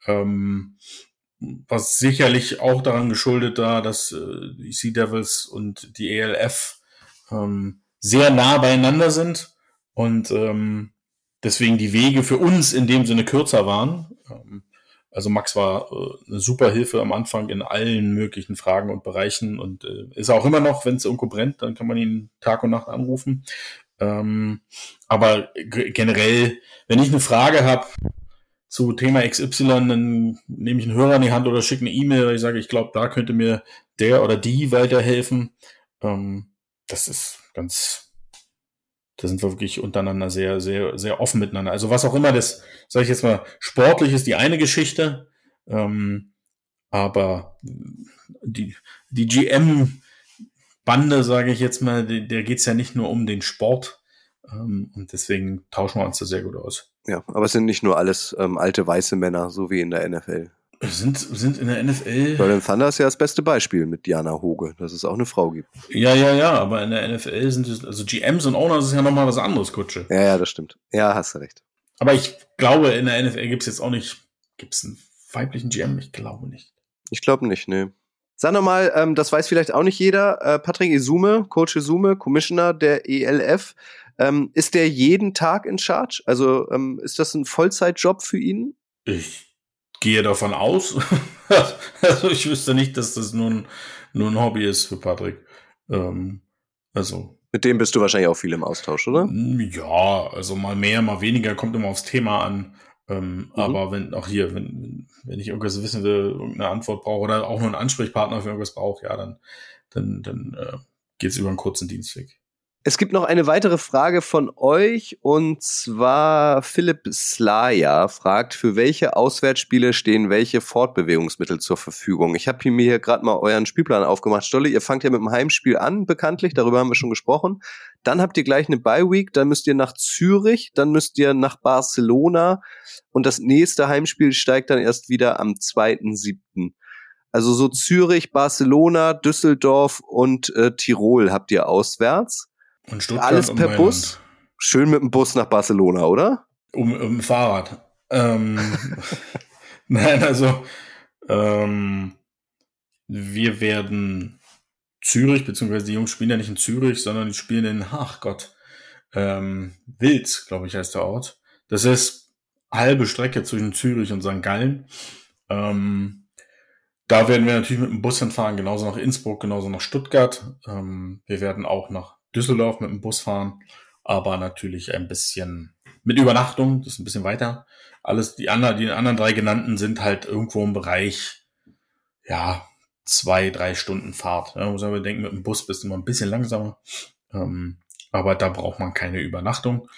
Ähm, was sicherlich auch daran geschuldet da, dass äh, die Sea Devils und die ELF ähm, sehr nah beieinander sind und ähm, deswegen die Wege für uns in dem Sinne kürzer waren. Ähm, also Max war äh, eine super Hilfe am Anfang in allen möglichen Fragen und Bereichen und äh, ist auch immer noch, wenn es irgendwo brennt, dann kann man ihn Tag und Nacht anrufen. Ähm, aber generell, wenn ich eine Frage habe zu Thema XY, dann nehme ich einen Hörer in die Hand oder schicke eine E-Mail, ich sage, ich glaube, da könnte mir der oder die weiterhelfen. Ähm, das ist ganz, da sind wir wirklich untereinander sehr, sehr, sehr offen miteinander. Also was auch immer das, sage ich jetzt mal, sportlich ist die eine Geschichte, ähm, aber die, die GM-Bande, sage ich jetzt mal, der geht's ja nicht nur um den Sport und deswegen tauschen wir uns da sehr gut aus. Ja, aber es sind nicht nur alles ähm, alte weiße Männer, so wie in der NFL. Sind, sind in der NFL. Berlin Thunder ist ja das beste Beispiel mit Diana Hoge, dass es auch eine Frau gibt. Ja, ja, ja, aber in der NFL sind es, also GMs und Owners ist ja nochmal was anderes, Kutsche. Ja, ja, das stimmt. Ja, hast du recht. Aber ich glaube, in der NFL gibt es jetzt auch nicht, gibt es einen weiblichen GM? Ich glaube nicht. Ich glaube nicht, nee. Sag nochmal, ähm, das weiß vielleicht auch nicht jeder, äh, Patrick Isume, Coach Isume, Commissioner der ELF, ähm, ist der jeden Tag in Charge? Also ähm, ist das ein Vollzeitjob für ihn? Ich gehe davon aus. also ich wüsste nicht, dass das nun, nur ein Hobby ist für Patrick. Ähm, also. Mit dem bist du wahrscheinlich auch viel im Austausch, oder? Ja, also mal mehr, mal weniger, kommt immer aufs Thema an. Ähm, mhm. Aber wenn auch hier, wenn, wenn ich irgendwas wissen will, irgendeine Antwort brauche oder auch nur einen Ansprechpartner für irgendwas brauche, ja, dann, dann, dann äh, geht es über einen kurzen Dienstweg. Es gibt noch eine weitere Frage von euch und zwar Philipp Slaja fragt, für welche Auswärtsspiele stehen welche Fortbewegungsmittel zur Verfügung? Ich habe mir hier gerade mal euren Spielplan aufgemacht. Stolle, ihr fangt ja mit dem Heimspiel an, bekanntlich, darüber haben wir schon gesprochen. Dann habt ihr gleich eine Bye Week, dann müsst ihr nach Zürich, dann müsst ihr nach Barcelona und das nächste Heimspiel steigt dann erst wieder am 2.7. Also so Zürich, Barcelona, Düsseldorf und äh, Tirol habt ihr auswärts. Und Stuttgart Alles per Bus. Schön mit dem Bus nach Barcelona, oder? Um, um Fahrrad. Ähm, Nein, also ähm, wir werden Zürich, beziehungsweise die Jungs spielen ja nicht in Zürich, sondern die spielen in, ach Gott, ähm, Wild, glaube ich, heißt der Ort. Das ist halbe Strecke zwischen Zürich und St. Gallen. Ähm, da werden wir natürlich mit dem Bus hinfahren, genauso nach Innsbruck, genauso nach Stuttgart. Ähm, wir werden auch nach Düsseldorf mit dem Bus fahren, aber natürlich ein bisschen mit Übernachtung, das ist ein bisschen weiter. Alles, die anderen, die anderen drei genannten sind halt irgendwo im Bereich, ja, zwei, drei Stunden Fahrt. Ja, muss man denken, mit dem Bus bist du immer ein bisschen langsamer. Ähm, aber da braucht man keine Übernachtung.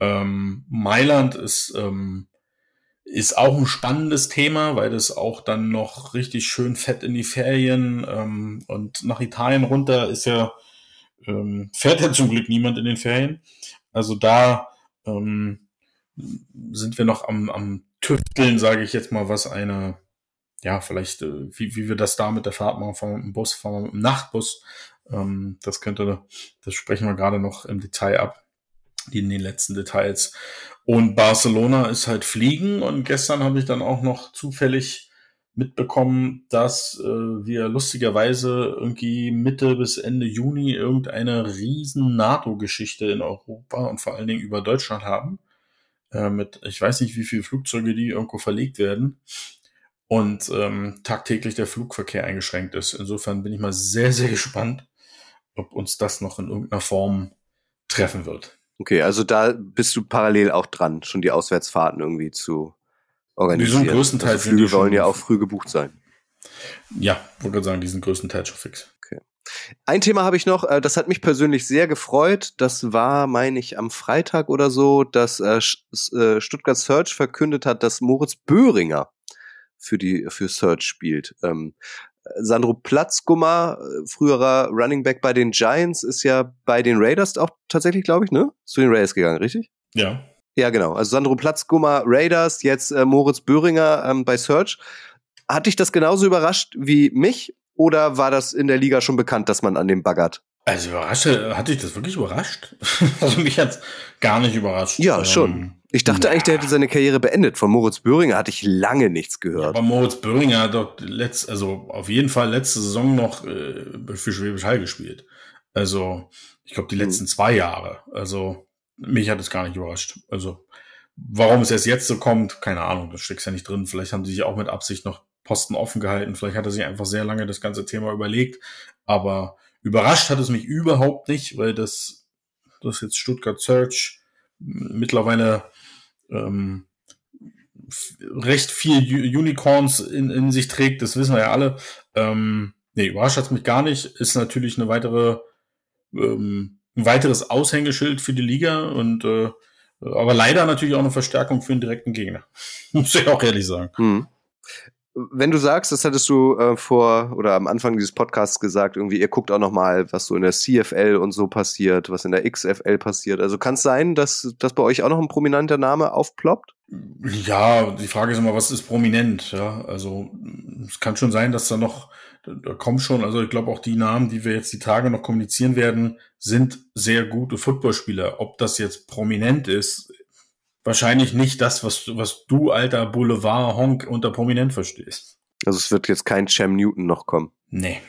Ähm, Mailand ist, ähm, ist auch ein spannendes Thema, weil das auch dann noch richtig schön fett in die Ferien ähm, und nach Italien runter ist ja ähm, fährt ja zum Glück niemand in den Ferien. Also da ähm, sind wir noch am, am Tüfteln, sage ich jetzt mal, was eine, ja, vielleicht, äh, wie, wie wir das da mit der Fahrt machen, fahren wir mit dem Bus, fahren wir mit dem Nachtbus. Ähm, das könnte, das sprechen wir gerade noch im Detail ab, in den letzten Details. Und Barcelona ist halt fliegen und gestern habe ich dann auch noch zufällig mitbekommen, dass äh, wir lustigerweise irgendwie Mitte bis Ende Juni irgendeine riesen NATO-Geschichte in Europa und vor allen Dingen über Deutschland haben. Äh, mit, ich weiß nicht, wie viele Flugzeuge die irgendwo verlegt werden. Und ähm, tagtäglich der Flugverkehr eingeschränkt ist. Insofern bin ich mal sehr, sehr gespannt, ob uns das noch in irgendeiner Form treffen wird. Okay, also da bist du parallel auch dran, schon die Auswärtsfahrten irgendwie zu organisieren. Die sind größtenteils also Flüge sollen ja auch früh gebucht sein. Ja, würde sagen, die sind größtenteils schon fix. Okay. Ein Thema habe ich noch, äh, das hat mich persönlich sehr gefreut. Das war, meine ich, am Freitag oder so, dass äh, äh, Stuttgart Search verkündet hat, dass Moritz Böhringer für die für Search spielt. Ähm, Sandro Platzgummer, früherer Running Back bei den Giants, ist ja bei den Raiders auch tatsächlich, glaube ich, ne? Zu den Raiders gegangen, richtig? Ja. Ja, genau. Also Sandro Platzgummer, Raiders, jetzt äh, Moritz Böhringer ähm, bei Search. Hat dich das genauso überrascht wie mich? Oder war das in der Liga schon bekannt, dass man an dem baggert? Also überrascht, hat dich das wirklich überrascht? also mich hat's gar nicht überrascht. Ja, ähm, schon. Ich dachte ja. eigentlich, der hätte seine Karriere beendet. Von Moritz Böhringer hatte ich lange nichts gehört. Ja, aber Moritz Böhringer hat doch letzt, also auf jeden Fall letzte Saison noch äh, für Schwäbisch Hall gespielt. Also ich glaube die hm. letzten zwei Jahre. Also mich hat es gar nicht überrascht. Also, warum es erst jetzt so kommt, keine Ahnung, das steckt ja nicht drin. Vielleicht haben sie sich auch mit Absicht noch Posten offen gehalten. Vielleicht hat er sich einfach sehr lange das ganze Thema überlegt. Aber überrascht hat es mich überhaupt nicht, weil das, das jetzt Stuttgart Search mittlerweile ähm, recht viel Unicorns in, in sich trägt. Das wissen wir ja alle. Ähm, nee, überrascht hat es mich gar nicht. Ist natürlich eine weitere ähm, ein weiteres Aushängeschild für die Liga und äh, aber leider natürlich auch eine Verstärkung für einen direkten Gegner. Muss ich auch ehrlich sagen. Hm. Wenn du sagst, das hattest du äh, vor oder am Anfang dieses Podcasts gesagt, irgendwie ihr guckt auch noch mal, was so in der CFL und so passiert, was in der XFL passiert. Also kann es sein, dass, dass bei euch auch noch ein prominenter Name aufploppt? Ja, die Frage ist immer, was ist prominent? Ja, also es kann schon sein, dass da noch da kommen schon, also ich glaube auch die Namen, die wir jetzt die Tage noch kommunizieren werden, sind sehr gute Footballspieler. Ob das jetzt prominent ist, wahrscheinlich nicht das, was, was du, alter Boulevard-Honk, unter prominent verstehst. Also es wird jetzt kein Cam Newton noch kommen. Nee.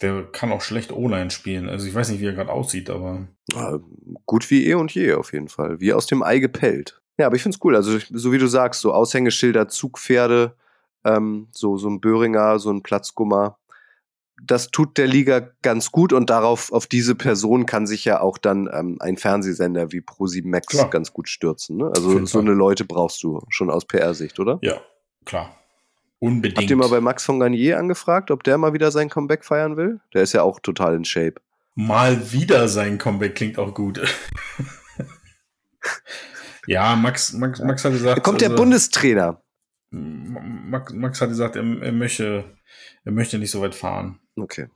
Der kann auch schlecht O-Line spielen. Also ich weiß nicht, wie er gerade aussieht, aber. Ja, gut wie eh und je auf jeden Fall. Wie aus dem Ei gepellt. Ja, aber ich find's cool. Also so wie du sagst, so Aushängeschilder, Zugpferde, ähm, so, so ein Böhringer, so ein Platzgummer das tut der Liga ganz gut und darauf, auf diese Person kann sich ja auch dann ähm, ein Fernsehsender wie Pro7 Max klar. ganz gut stürzen. Ne? Also so eine Leute brauchst du schon aus PR-Sicht, oder? Ja, klar. Unbedingt. Habt ihr mal bei Max von Garnier angefragt, ob der mal wieder sein Comeback feiern will? Der ist ja auch total in Shape. Mal wieder sein Comeback klingt auch gut. ja, Max, Max, Max hat gesagt. Da kommt der also, Bundestrainer. Max, Max hat gesagt, er, er möchte er möchte nicht so weit fahren. Okay.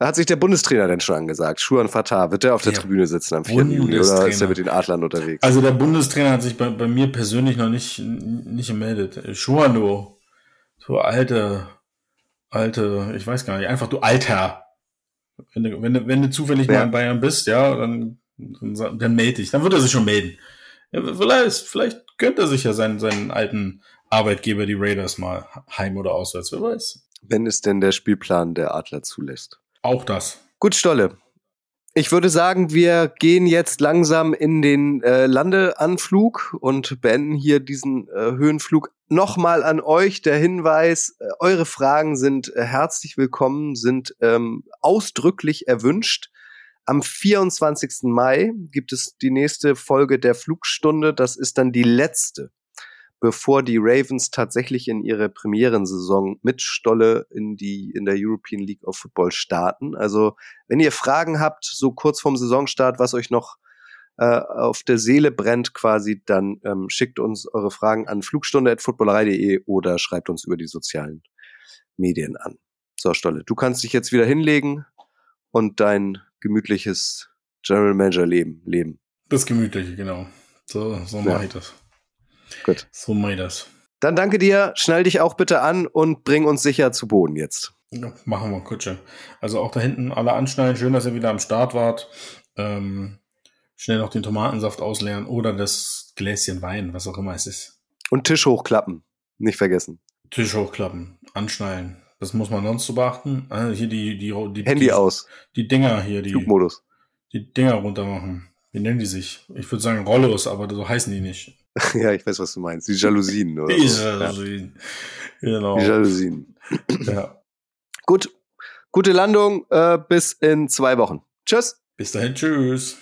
Hat sich der Bundestrainer denn schon angesagt? Schuan Fatah, wird der auf der ja. Tribüne sitzen am 4. Juni oder ist er mit den Adlern unterwegs? Also der Bundestrainer hat sich bei, bei mir persönlich noch nicht, nicht gemeldet. Schuan, du, du alte, alte, ich weiß gar nicht, einfach du Alter. Wenn du, wenn du, wenn du zufällig ja. mal in Bayern bist, ja, dann, dann, dann melde dich. Dann wird er sich schon melden. Ja, vielleicht, vielleicht gönnt er sich ja seinen, seinen alten Arbeitgeber, die Raiders, mal heim oder auswärts, wer weiß wenn es denn der Spielplan der Adler zulässt. Auch das. Gut, Stolle. Ich würde sagen, wir gehen jetzt langsam in den äh, Landeanflug und beenden hier diesen äh, Höhenflug. Nochmal an euch der Hinweis, äh, eure Fragen sind äh, herzlich willkommen, sind ähm, ausdrücklich erwünscht. Am 24. Mai gibt es die nächste Folge der Flugstunde. Das ist dann die letzte bevor die Ravens tatsächlich in ihre Premierensaison mit Stolle in die in der European League of Football starten. Also wenn ihr Fragen habt, so kurz vorm Saisonstart, was euch noch äh, auf der Seele brennt quasi, dann ähm, schickt uns eure Fragen an flugstunde.footballerei.de oder schreibt uns über die sozialen Medien an. So, Stolle, du kannst dich jetzt wieder hinlegen und dein gemütliches General Manager Leben leben. Das gemütliche, genau. So, so mache ja. ich das. Gut. So mache ich das. Dann danke dir, schnall dich auch bitte an und bring uns sicher zu Boden jetzt. Ja, machen wir, Kutsche. Also auch da hinten alle anschneiden. Schön, dass ihr wieder am Start wart. Ähm, schnell noch den Tomatensaft ausleeren oder das Gläschen Wein, was auch immer es ist. Und Tisch hochklappen. Nicht vergessen. Tisch hochklappen, anschnallen. Das muss man sonst so beachten. Ah, hier die, die, die Handy die, aus. Die Dinger hier, die, Flugmodus. die Dinger runter machen. Wie nennen die sich? Ich würde sagen Rollos, aber so heißen die nicht. ja, ich weiß, was du meinst. Die Jalousien, oder? Die. Jalousien. Genau. Die Jalousien. Ja. Gut. Gute Landung. Äh, bis in zwei Wochen. Tschüss. Bis dahin, tschüss.